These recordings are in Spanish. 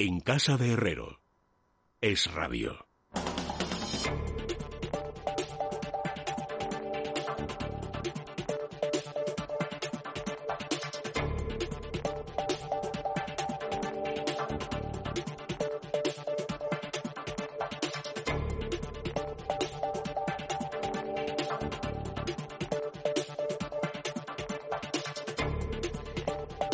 En casa de Herrero. Es rabio.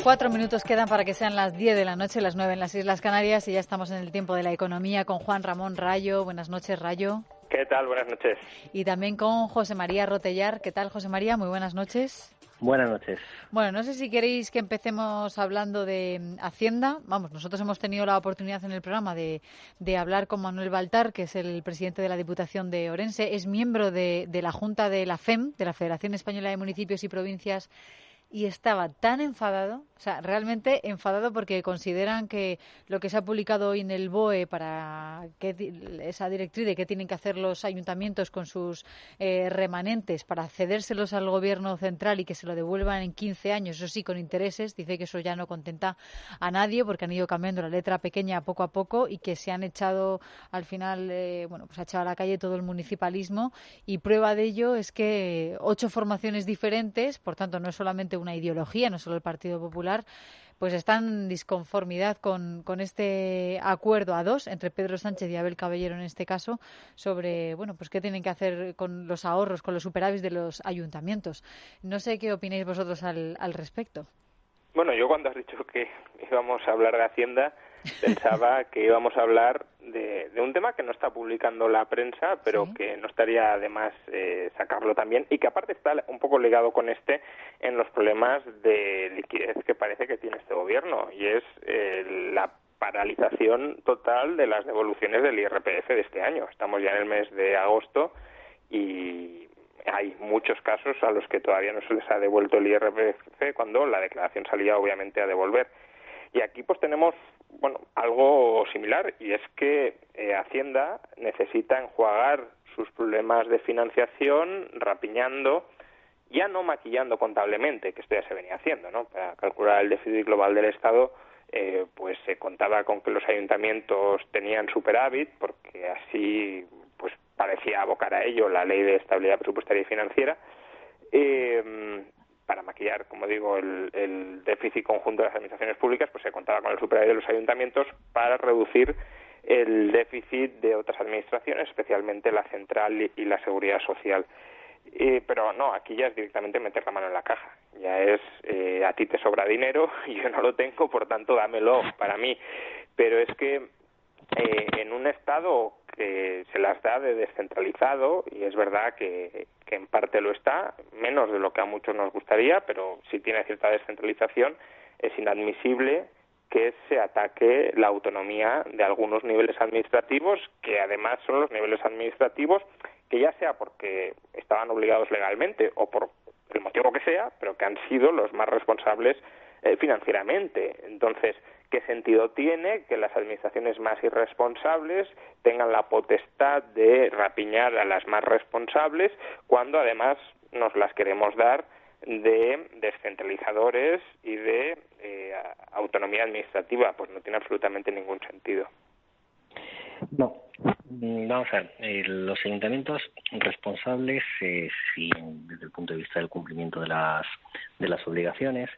Cuatro minutos quedan para que sean las diez de la noche, las nueve en las Islas Canarias y ya estamos en el tiempo de la economía con Juan Ramón Rayo. Buenas noches, Rayo. ¿Qué tal? Buenas noches. Y también con José María Rotellar. ¿Qué tal, José María? Muy buenas noches. Buenas noches. Bueno, no sé si queréis que empecemos hablando de Hacienda. Vamos, nosotros hemos tenido la oportunidad en el programa de, de hablar con Manuel Baltar, que es el presidente de la Diputación de Orense. Es miembro de, de la Junta de la FEM, de la Federación Española de Municipios y Provincias y estaba tan enfadado, o sea, realmente enfadado porque consideran que lo que se ha publicado hoy en el BOE para que, esa directriz de qué tienen que hacer los ayuntamientos con sus eh, remanentes para cedérselos al gobierno central y que se lo devuelvan en 15 años, eso sí, con intereses, dice que eso ya no contenta a nadie porque han ido cambiando la letra pequeña poco a poco y que se han echado al final, eh, bueno, pues ha echado a la calle todo el municipalismo y prueba de ello es que ocho formaciones diferentes, por tanto no es solamente una ideología, no solo el Partido Popular, pues están en disconformidad con, con, este acuerdo a dos entre Pedro Sánchez y Abel Caballero en este caso sobre bueno pues qué tienen que hacer con los ahorros, con los superávits de los ayuntamientos. No sé qué opináis vosotros al, al respecto. Bueno, yo cuando has dicho que íbamos a hablar de Hacienda pensaba que íbamos a hablar de, de, un tema que no está publicando la prensa, pero ¿Sí? que no estaría de más eh, sacarlo también y que aparte está un poco ligado con este en los problemas de liquidez que parece que tiene este gobierno y es eh, la paralización total de las devoluciones del IRPF de este año. Estamos ya en el mes de agosto y hay muchos casos a los que todavía no se les ha devuelto el IRPF cuando la declaración salía obviamente a devolver. Y aquí pues tenemos bueno algo similar y es que eh, Hacienda necesita enjuagar sus problemas de financiación rapiñando ya no maquillando contablemente que esto ya se venía haciendo no para calcular el déficit global del Estado eh, pues se contaba con que los ayuntamientos tenían superávit porque así pues parecía abocar a ello la ley de estabilidad presupuestaria y financiera. Eh, para maquillar, como digo, el, el, déficit conjunto de las administraciones públicas, pues se contaba con el superávit de los ayuntamientos para reducir el déficit de otras administraciones, especialmente la central y, y la seguridad social. Eh, pero no, aquí ya es directamente meter la mano en la caja. Ya es, eh, a ti te sobra dinero, yo no lo tengo, por tanto dámelo para mí. Pero es que eh, en un Estado que se las da de descentralizado, y es verdad que, en parte lo está, menos de lo que a muchos nos gustaría, pero si tiene cierta descentralización, es inadmisible que se ataque la autonomía de algunos niveles administrativos, que además son los niveles administrativos que ya sea porque estaban obligados legalmente o por el motivo que sea, pero que han sido los más responsables eh, financieramente. Entonces, ¿qué sentido tiene que las administraciones más irresponsables tengan la potestad de rapiñar a las más responsables cuando además nos las queremos dar de descentralizadores y de eh, autonomía administrativa? Pues no tiene absolutamente ningún sentido. No, vamos a ver, eh, los ayuntamientos responsables, eh, si desde el punto de vista del cumplimiento de las, de las obligaciones,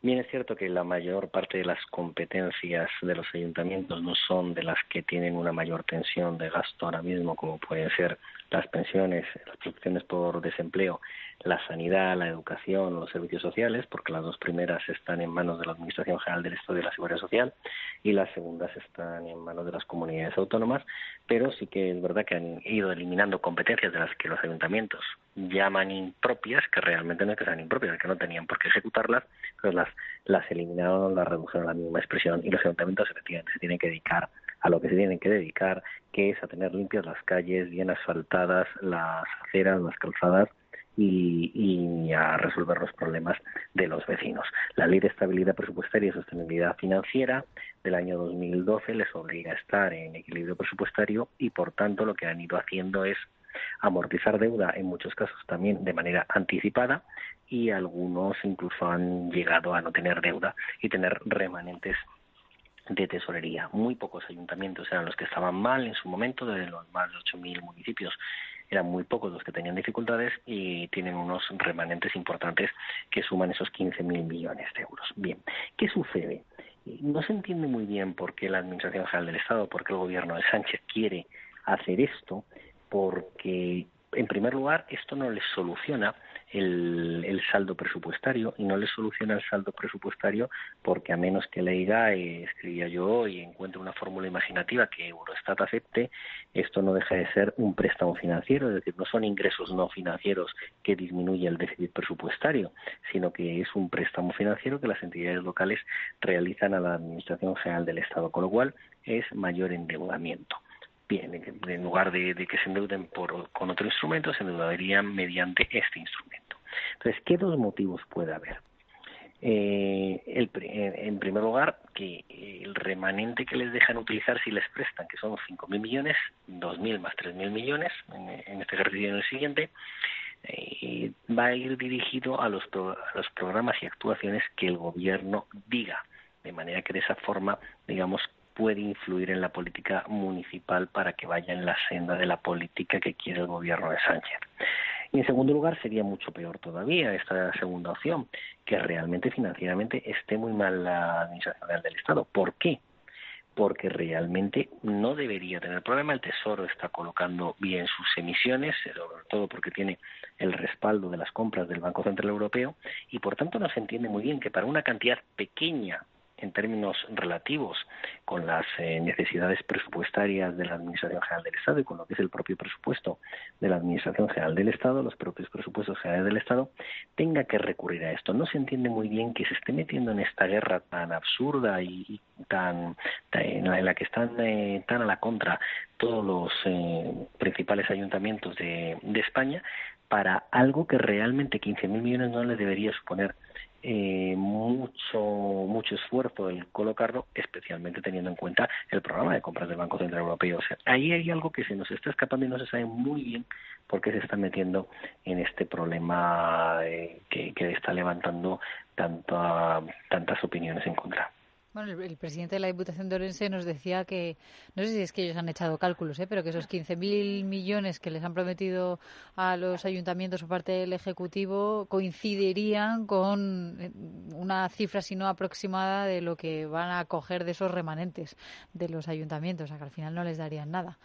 Bien es cierto que la mayor parte de las competencias de los ayuntamientos no son de las que tienen una mayor tensión de gasto ahora mismo, como pueden ser las pensiones, las protecciones por desempleo, la sanidad, la educación o los servicios sociales, porque las dos primeras están en manos de la Administración General del Estado de la Seguridad Social y las segundas están en manos de las comunidades autónomas, pero sí que es verdad que han ido eliminando competencias de las que los ayuntamientos llaman impropias, que realmente no es que sean impropias, que no tenían por qué ejecutarlas, pero las, las eliminaron, las redujeron a la misma expresión y los ayuntamientos efectivamente se tienen que dedicar a lo que se tienen que dedicar, que es a tener limpias las calles, bien asfaltadas, las aceras, las calzadas y, a resolver los problemas de los vecinos. La Ley de Estabilidad Presupuestaria y Sostenibilidad Financiera del año 2012 les obliga a estar en equilibrio presupuestario y, por tanto, lo que han ido haciendo es amortizar deuda, en muchos casos también de manera anticipada, y algunos incluso han llegado a no tener deuda y tener remanentes de tesorería. Muy pocos ayuntamientos eran los que estaban mal en su momento, de los más de 8.000 municipios eran muy pocos los que tenían dificultades y tienen unos remanentes importantes que suman esos 15.000 millones de euros. Bien, ¿qué sucede? No se entiende muy bien por qué la Administración General del Estado, por qué el gobierno de Sánchez quiere hacer esto, porque en primer lugar, esto no les soluciona el, saldo presupuestario y no les soluciona el saldo presupuestario porque a menos que le eh, escribía yo y encuentre una fórmula imaginativa que Eurostat acepte, esto no deja de ser un préstamo financiero, es decir, no son ingresos no financieros que disminuye el déficit presupuestario, sino que es un préstamo financiero que las entidades locales realizan a la Administración General del Estado, con lo cual es mayor endeudamiento. En lugar de, que se endeuden por, con otro instrumento, se endeudarían mediante este instrumento. Entonces, ¿qué dos motivos puede haber? Eh, el, en primer lugar, que el remanente que les dejan utilizar si les prestan, que son 5.000 millones, 2.000 más 3.000 millones en, este ejercicio y en el siguiente, eh, va a ir dirigido a los, a los programas y actuaciones que el gobierno diga, de manera que de esa forma, digamos, puede influir en la política municipal para que vaya en la senda de la política que quiere el gobierno de Sánchez. Y en segundo lugar, sería mucho peor todavía esta segunda opción, que realmente financieramente esté muy mal la Administración del Estado. ¿Por qué? porque realmente no debería tener problema. El Tesoro está colocando bien sus emisiones, sobre todo porque tiene el respaldo de las compras del Banco Central Europeo y por tanto no se entiende muy bien que para una cantidad pequeña en términos relativos con las eh, necesidades presupuestarias de la Administración General del Estado y con lo que es el propio presupuesto de la Administración General del Estado, los propios presupuestos generales del Estado, tenga que recurrir a esto. No se entiende muy bien que se esté metiendo en esta guerra tan absurda y, tan, en la que están eh, tan a la contra todos los eh, principales ayuntamientos de, de España para algo que realmente 15.000 millones no les debería suponer eh, mucho mucho esfuerzo el colocarlo, especialmente teniendo en cuenta el programa de compras del Banco Central Europeo. O sea, ahí hay algo que se nos está escapando y no se sabe muy bien por qué se está metiendo en este problema eh, que, que está levantando tanto, tantas opiniones en contra. Bueno, el, presidente de la Diputación de Orense nos decía que, no sé si es que ellos han echado cálculos, ¿eh? pero que esos 15.000 millones que les han prometido a los ayuntamientos por parte del Ejecutivo coincidirían con eh, una cifra, si no aproximada, de lo que van a coger de esos remanentes de los ayuntamientos, o sea que al final no les darían nada.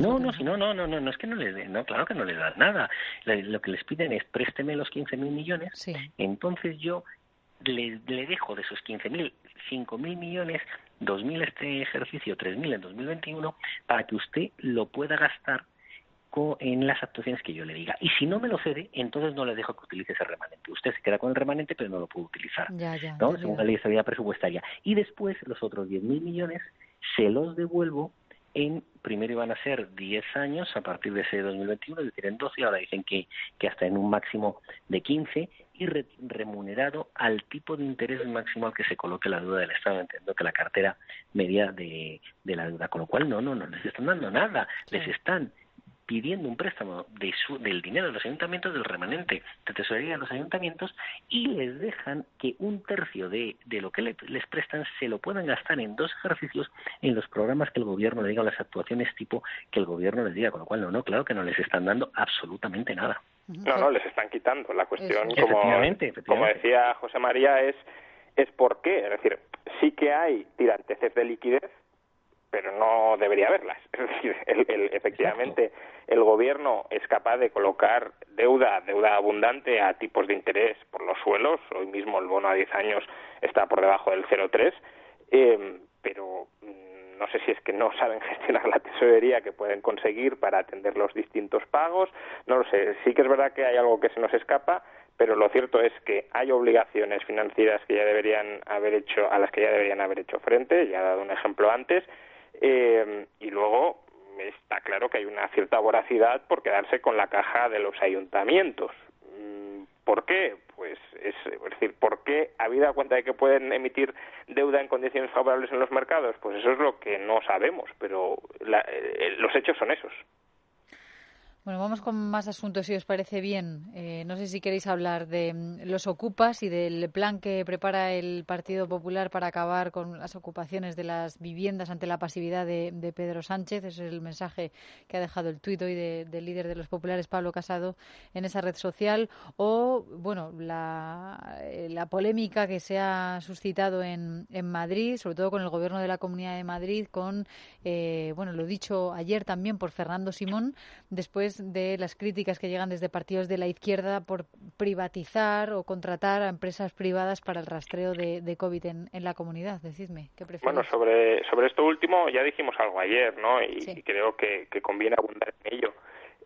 no, no, no, no, no, no, no es que no les no, claro que no les dan nada. Lo que les piden es présteme los 15.000 millones, entonces yo le, le dejo de esos 15.000, 5.000 millones, 2.000 este ejercicio, 3.000 en 2021, para que usted lo pueda gastar en las actuaciones que yo le diga. Y si no me lo cede, entonces no le dejo que utilice ese remanente. Usted se queda con el remanente, pero no lo puede utilizar, ¿no? según la ley de estabilidad presupuestaria. Y después los otros 10.000 millones se los devuelvo en primero iban a ser 10 años a partir de ese 2021, es decir, en 12, ahora dicen que, que hasta en un máximo de 15 y remunerado al tipo de interés máximo al que se coloque la deuda del Estado. Entiendo que la cartera media de, de la deuda, con lo cual no, no, no les están dando nada, les están pidiendo un préstamo de del dinero de los ayuntamientos, del remanente de tesorería de los ayuntamientos, y les dejan que un tercio de, de lo que les prestan se lo puedan gastar en dos ejercicios en los programas que el gobierno le diga, o las actuaciones tipo que el gobierno les diga, con lo cual no, no, claro que no les están dando absolutamente nada. No, no, les están quitando. La cuestión, como, como decía José María, es, es por qué. Es decir, sí que hay tiranteces de liquidez, pero no debería haberlas. Es decir, el, efectivamente el gobierno es capaz de colocar deuda, deuda abundante a tipos de interés por los suelos. Hoy mismo el bono a 10 años está por debajo del 0,3, eh, pero mm, no sé si es que no saben gestionar la tesorería que pueden conseguir para atender los distintos pagos. No lo sé. Sí que es verdad que hay algo que se nos escapa, pero lo cierto es que hay obligaciones financieras que ya deberían haber hecho, a las que ya deberían haber hecho frente. Ya he dado un ejemplo antes eh, y luego está claro que hay una cierta voracidad por quedarse con la caja de los ayuntamientos. Mm, ¿Por qué? Pues es, decir, ¿por qué, habida cuenta de que pueden emitir deuda en condiciones favorables en los mercados? Pues eso es lo que no sabemos, pero eh, los hechos son esos. Bueno, vamos con más asuntos, si os parece bien. Eh, no sé si queréis hablar de mm, los ocupas y del plan que prepara el Partido Popular para acabar con las ocupaciones de las viviendas ante la pasividad de, Pedro Sánchez. Ese es el mensaje que ha dejado el tuit hoy del líder de los populares, Pablo Casado, en esa red social. O, bueno, la, eh, polémica que se ha suscitado en, Madrid, sobre todo con el gobierno de la Comunidad de Madrid, con, eh, bueno, lo dicho ayer también por Fernando Simón, después de las críticas que llegan desde partidos de la izquierda por privatizar o contratar a empresas privadas para el rastreo de, COVID en, la comunidad. Decidme, ¿qué prefieres? Bueno, sobre, sobre esto último ya dijimos algo ayer, ¿no? Y, creo que, conviene abundar en ello.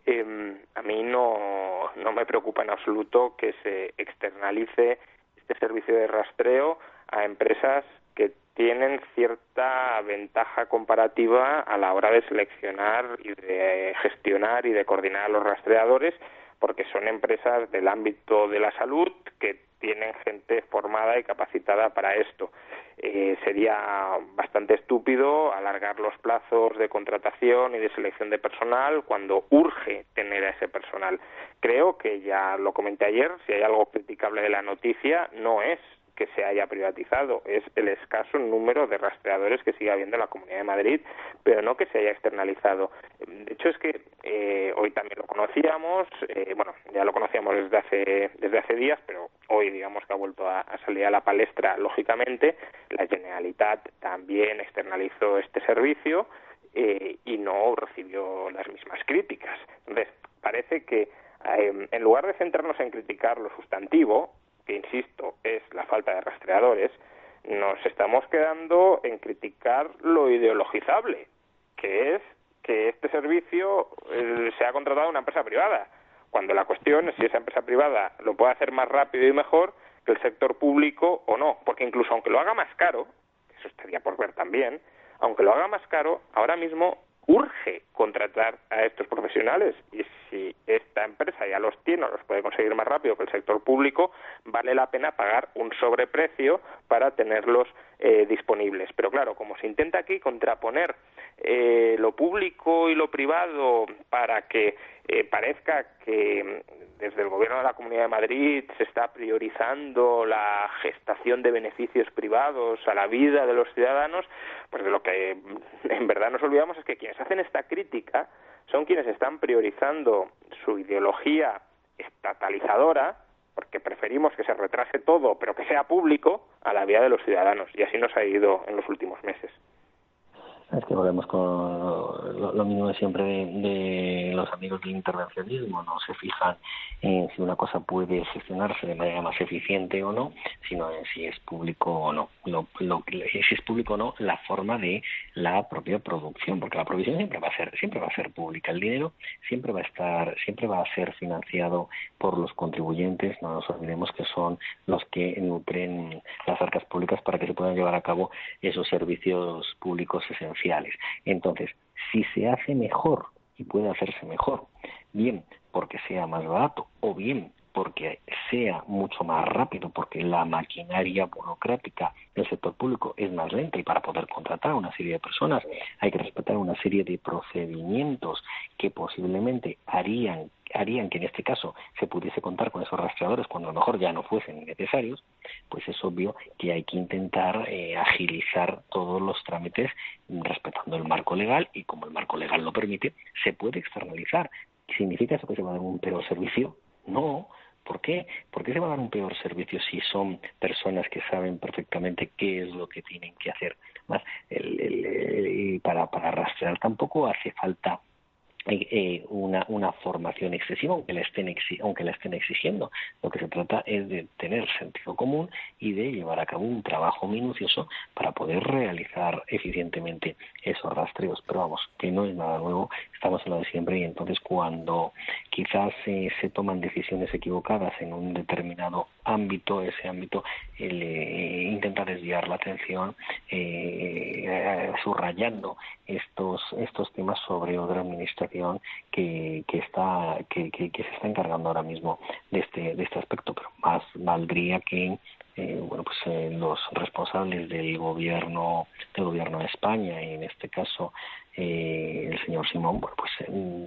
Em, a mí no, no me preocupa en absoluto que se externalice este servicio de rastreo a empresas tienen cierta ventaja comparativa a la hora de seleccionar y de gestionar y de coordinar a los rastreadores, porque son empresas del ámbito de la salud que tienen gente formada y capacitada para esto. Eh, sería bastante estúpido alargar los plazos de contratación y de selección de personal cuando urge tener a ese personal. Creo que ya lo comenté ayer, si hay algo criticable de la noticia, no es que se haya privatizado, es el escaso número de rastreadores que sigue habiendo en la Comunidad de Madrid, pero no que se haya externalizado. De hecho, es que eh, hoy también lo conocíamos, eh, bueno, ya lo conocíamos desde hace, desde hace días, pero hoy digamos que ha vuelto a, salir a la palestra, lógicamente, la Generalitat también externalizó este servicio eh, y no recibió las mismas críticas. Entonces, parece que en lugar de centrarnos en criticar lo sustantivo, que insisto es la falta de rastreadores, nos estamos quedando en criticar lo ideologizable, que es que este servicio eh, se ha contratado a una empresa privada, cuando la cuestión es si esa empresa privada lo puede hacer más rápido y mejor que el sector público o no, porque incluso aunque lo haga más caro, eso estaría por ver también, aunque lo haga más caro, ahora mismo urge contratar a estos profesionales y si esta empresa ya los tiene o los puede conseguir más rápido que el sector público, vale la pena pagar un sobreprecio para tenerlos eh, disponibles. Pero claro, como se intenta aquí contraponer eh, lo público y lo privado para que eh, parezca que desde el Gobierno de la Comunidad de Madrid se está priorizando la gestación de beneficios privados a la vida de los ciudadanos, pues de lo que en verdad nos olvidamos es que quienes hacen esta crítica son quienes están priorizando su ideología estatalizadora, porque preferimos que se retrase todo, pero que sea público, a la vida de los ciudadanos. Y así nos ha ido en los últimos meses. Es que volvemos con lo, mismo de siempre de, los amigos del intervencionismo, no se fijan en si una cosa puede gestionarse de manera más eficiente o no, sino en si es público o no. Si es público o no, la forma de la propia producción, porque la provisión siempre va a ser, siempre va a ser pública. El dinero siempre va a estar, siempre va a ser financiado por los contribuyentes, no nos olvidemos que son los que nutren las arcas públicas para que se puedan llevar a cabo esos servicios públicos esenciales entonces, si se hace mejor y puede hacerse mejor, bien porque sea más barato o bien porque sea mucho más rápido, porque la maquinaria burocrática del sector público es más lenta y para poder contratar a una serie de personas hay que respetar una serie de procedimientos que posiblemente harían harían que en este caso se pudiese contar con esos rastreadores cuando a lo mejor ya no fuesen necesarios, pues es obvio que hay que intentar eh, agilizar todos los trámites respetando el marco legal y como el marco legal lo permite, se puede externalizar. ¿Significa eso que se va a dar un peor servicio? No, ¿Por qué? ¿Por qué se va a dar un peor servicio si son personas que saben perfectamente qué es lo que tienen que hacer? Más, el, para, para rastrear tampoco hace falta eh, una, una formación excesiva, aunque la, estén aunque la estén exigiendo. Lo que se trata es de tener sentido común y de llevar a cabo un trabajo minucioso para poder realizar eficientemente esos rastreos. Pero vamos, que no es nada nuevo, estamos en lo de siempre y entonces cuando quizás eh, se toman decisiones equivocadas en un determinado ámbito, ese ámbito eh, intenta desviar la atención eh, subrayando estos, estos temas sobre otra administración que, que está que, se está encargando ahora mismo de este de este aspecto pero más valdría que eh, bueno, pues eh, los responsables del gobierno del gobierno de España y en este caso eh, el señor Simón, bueno, pues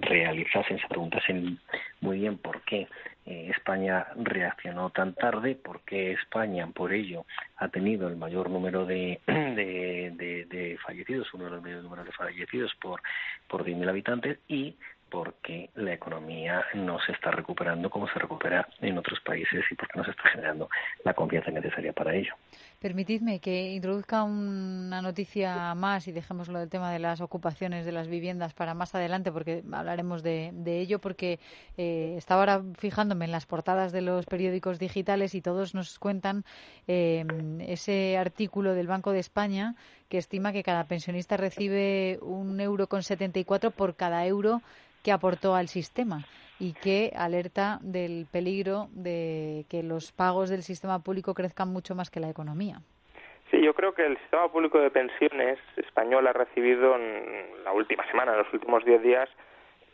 realizasen, se preguntasen muy bien por qué España reaccionó tan tarde, por qué España por ello ha tenido el mayor número de, de, de, fallecidos, uno de los mayores números de fallecidos por, por 10.000 habitantes y porque la economía no se está recuperando como se recupera en otros países y porque no se está generando la confianza necesaria para ello. Permitidme que introduzca una noticia más y dejémoslo del tema de las ocupaciones de las viviendas para más adelante, porque hablaremos de, ello, porque eh, estaba ahora fijándome en las portadas de los periódicos digitales y todos nos cuentan eh, ese artículo del Banco de España que estima que cada pensionista recibe un euro con 74 por cada euro que aportó al sistema y que alerta del peligro de que los pagos del sistema público crezcan mucho más que la economía. Sí, yo creo que el sistema público de pensiones español ha recibido en la última semana, en los últimos diez días,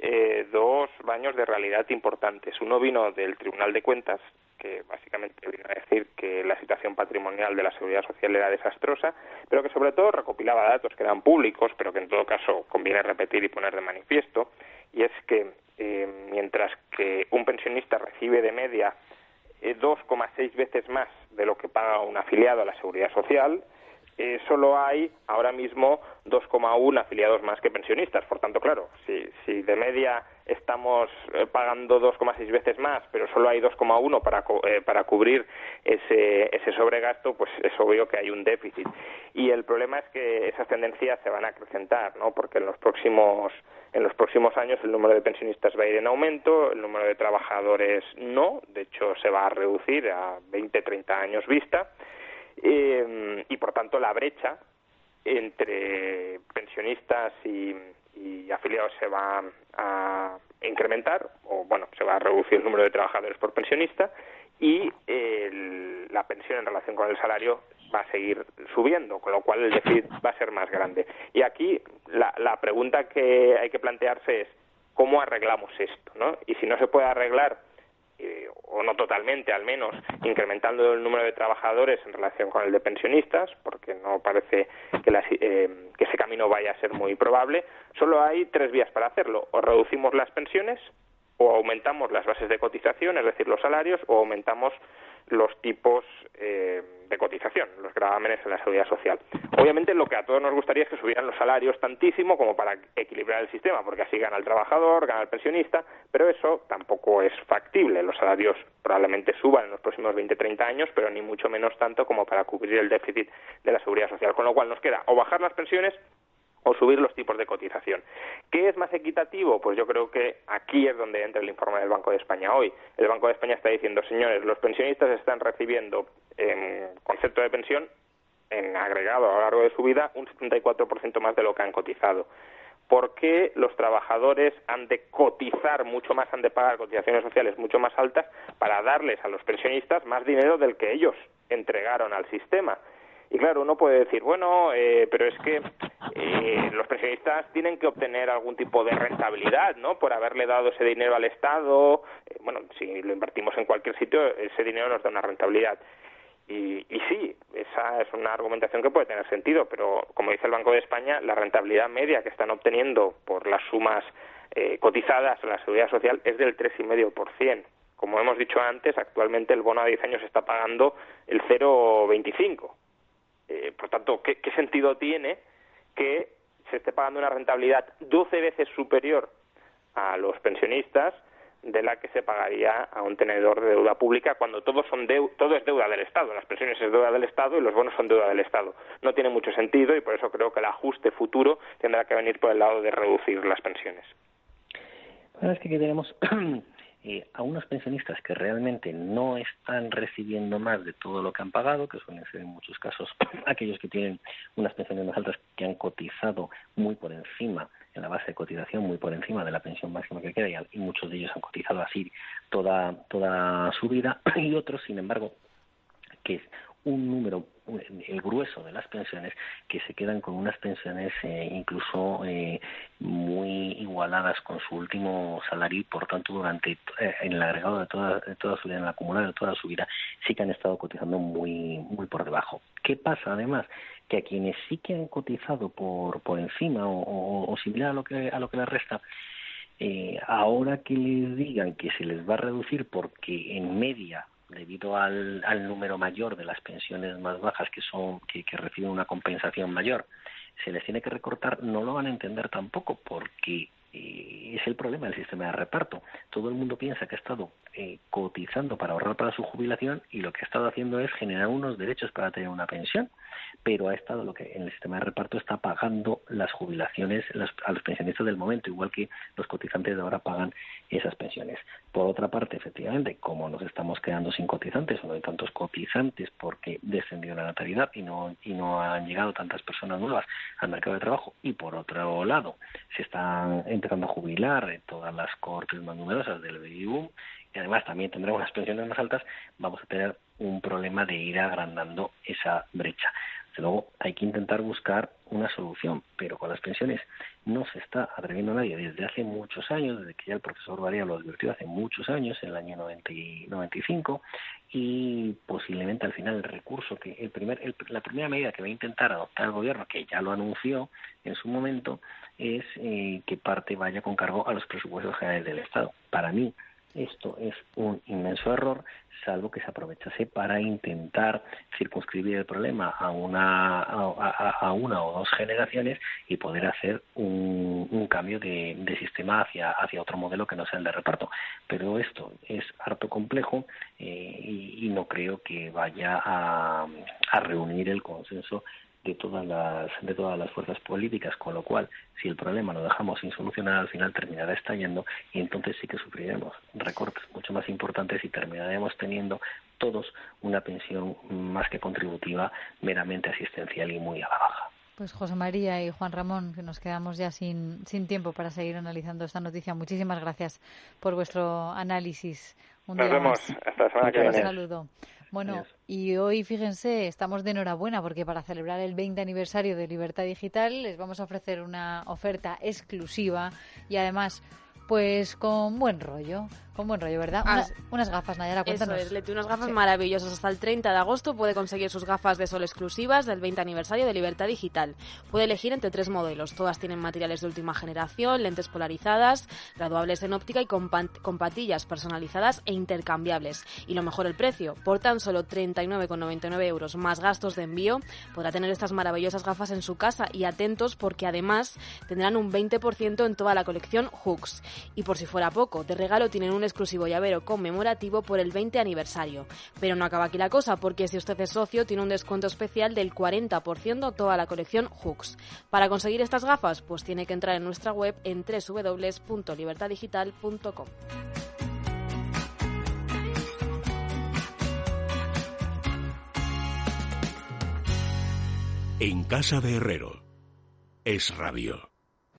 eh, dos baños de realidad importantes. Uno vino del Tribunal de Cuentas, que básicamente vino a decir que la situación patrimonial de la seguridad social era desastrosa, pero que sobre todo recopilaba datos que eran públicos, pero que en todo caso conviene repetir y poner de manifiesto, y es que eh, mientras que un pensionista recibe de media 2,6 eh, veces más de lo que paga un afiliado a la seguridad social, eh, solo hay ahora mismo 2,1 afiliados más que pensionistas. Por tanto, claro, si, si de media estamos pagando 2,6 veces más, pero solo hay 2,1 para, para cubrir ese, ese sobregasto, pues es obvio que hay un déficit. Y el problema es que esas tendencias se van a acrecentar, ¿no? Porque en los próximos en los próximos años el número de pensionistas va a ir en aumento, el número de trabajadores no, de hecho se va a reducir a 20, 30 años vista, eh, y por tanto la brecha entre pensionistas y, afiliados se va a incrementar, o bueno, se va a reducir el número de trabajadores por pensionista, y la pensión en relación con el salario va a seguir subiendo, con lo cual el déficit va a ser más grande. Y aquí la, la pregunta que hay que plantearse es cómo arreglamos esto, ¿no? Y si no se puede arreglar eh, o no totalmente al menos, incrementando el número de trabajadores en relación con el de pensionistas, porque no parece que, eh, que ese camino vaya a ser muy probable, solo hay tres vías para hacerlo. O reducimos las pensiones, o aumentamos las bases de cotización, es decir, los salarios, o aumentamos los tipos eh, de cotización, los gravámenes en la seguridad social. Obviamente lo que a todos nos gustaría es que subieran los salarios tantísimo como para equilibrar el sistema, porque así gana el trabajador, gana el pensionista, pero eso tampoco es factible. Los salarios probablemente suban en los próximos 20-30 años, pero ni mucho menos tanto como para cubrir el déficit de la seguridad social. Con lo cual nos queda o bajar las pensiones o subir los tipos de cotización. ¿Qué es más equitativo? Pues yo creo que aquí es donde entra el informe del Banco de España hoy. El Banco de España está diciendo, señores, los pensionistas están recibiendo en concepto de pensión, en agregado a lo largo de su vida, un 74% más de lo que han cotizado. ¿Por qué los trabajadores han de cotizar mucho más, han de pagar cotizaciones sociales mucho más altas para darles a los pensionistas más dinero del que ellos entregaron al sistema? Y claro, uno puede decir, bueno, eh, pero es que eh, los pensionistas tienen que obtener algún tipo de rentabilidad, ¿no? Por haberle dado ese dinero al Estado. Eh, bueno, si lo invertimos en cualquier sitio, ese dinero nos da una rentabilidad. Y, y, sí, esa es una argumentación que puede tener sentido, pero como dice el Banco de España, la rentabilidad media que están obteniendo por las sumas cotizadas en la seguridad social es del 3,5%. Como hemos dicho antes, actualmente el bono a 10 años está pagando el 0,25%. Eh, por tanto, ¿qué, sentido tiene que se esté pagando una rentabilidad 12 veces superior a los pensionistas de la que se pagaría a un tenedor de deuda pública cuando todo, son todo es deuda del Estado. Las pensiones es deuda del Estado y los bonos son deuda del Estado. No tiene mucho sentido y por eso creo que el ajuste futuro tendrá que venir por el lado de reducir las pensiones. Bueno, es que aquí tenemos eh, a unos pensionistas que realmente no están recibiendo más de todo lo que han pagado, que suelen ser en muchos casos aquellos que tienen unas pensiones más altas que han cotizado muy por encima en la base de cotización muy por encima de la pensión máxima que queda y, muchos de ellos han cotizado así toda toda su vida y otros sin embargo que un número, el grueso de las pensiones, que se quedan con unas pensiones eh, incluso eh, muy igualadas con su último salario y por tanto durante eh, en el agregado de toda, toda su vida, en el acumulado de toda su vida, sí que han estado cotizando muy, muy por debajo. ¿Qué pasa además? Que a quienes sí que han cotizado por, por encima o, o, similar a lo que, a lo que les resta, eh, ahora que les digan que se les va a reducir porque en media debido al, número mayor de las pensiones más bajas que son que, que reciben una compensación mayor. Se les tiene que recortar no lo van a entender tampoco porque eh, es el problema del sistema de reparto. Todo el mundo piensa que ha estado eh, cotizando para ahorrar para su jubilación y lo que ha estado haciendo es generar unos derechos para tener una pensión, pero ha estado lo que en el sistema de reparto está pagando las jubilaciones a los pensionistas del momento, igual que los cotizantes de ahora pagan esas pensiones. Por otra parte, efectivamente, como nos estamos quedando sin cotizantes o no hay tantos cotizantes porque descendió la natalidad y no, y no han llegado tantas personas nuevas al mercado de trabajo y por otro lado se están empezando a jubilar en todas las cortes más numerosas del baby y además también tendremos las pensiones más altas, vamos a tener un problema de ir agrandando esa brecha. Desde luego hay que intentar buscar una solución, pero con las pensiones no se está atreviendo nadie desde hace muchos años, desde que ya el profesor Varía lo advirtió hace muchos años, en el año 90 y 95, y posiblemente al final el recurso que el primer, la primera medida que va a intentar adoptar el gobierno, que ya lo anunció en su momento, es eh, que parte vaya con cargo a los presupuestos generales del Estado. Para mí, esto es un inmenso error, salvo que se aprovechase para intentar circunscribir el problema a una, a, una o dos generaciones y poder hacer un, un cambio de, de, sistema hacia, hacia otro modelo que no sea el de reparto. Pero esto es harto complejo eh, y, y, no creo que vaya a, a reunir el consenso de todas las de todas las fuerzas políticas con lo cual si el problema lo dejamos sin solucionar al final terminará estallando y entonces sí que sufriremos recortes mucho más importantes y terminaremos teniendo todos una pensión más que contributiva meramente asistencial y muy a la baja pues José María y Juan Ramón, que nos quedamos ya sin, sin tiempo para seguir analizando esta noticia. Muchísimas gracias por vuestro análisis. Un nos vemos. Hasta la semana que viene. Un saludo. Bueno, y hoy fíjense, estamos de enhorabuena porque para celebrar el 20 aniversario de Libertad Digital les vamos a ofrecer una oferta exclusiva y además pues con buen rollo, con buen rollo, ¿verdad? Ah, unas, gafas, Nayara, cuéntanos. Eso es, unas gafas maravillosas. Hasta el 30 de agosto puede conseguir sus gafas de sol exclusivas del 20 aniversario de Libertad Digital. Puede elegir entre tres modelos. Todas tienen materiales de última generación, lentes polarizadas, graduables en óptica y con, con patillas personalizadas e intercambiables. Y lo mejor, el precio. Por tan solo 39,99 euros más gastos de envío, podrá tener estas maravillosas gafas en su casa. Y atentos porque además tendrán un 20% en toda la colección Hooks. Y por si fuera poco, de regalo tienen un exclusivo llavero conmemorativo por el 20 aniversario. Pero no acaba aquí la cosa, porque si usted es socio, tiene un descuento especial del 40% toda la colección Hooks. Para conseguir estas gafas, pues tiene que entrar en nuestra web en www.libertadigital.com. En casa de Herrero. Es rabio.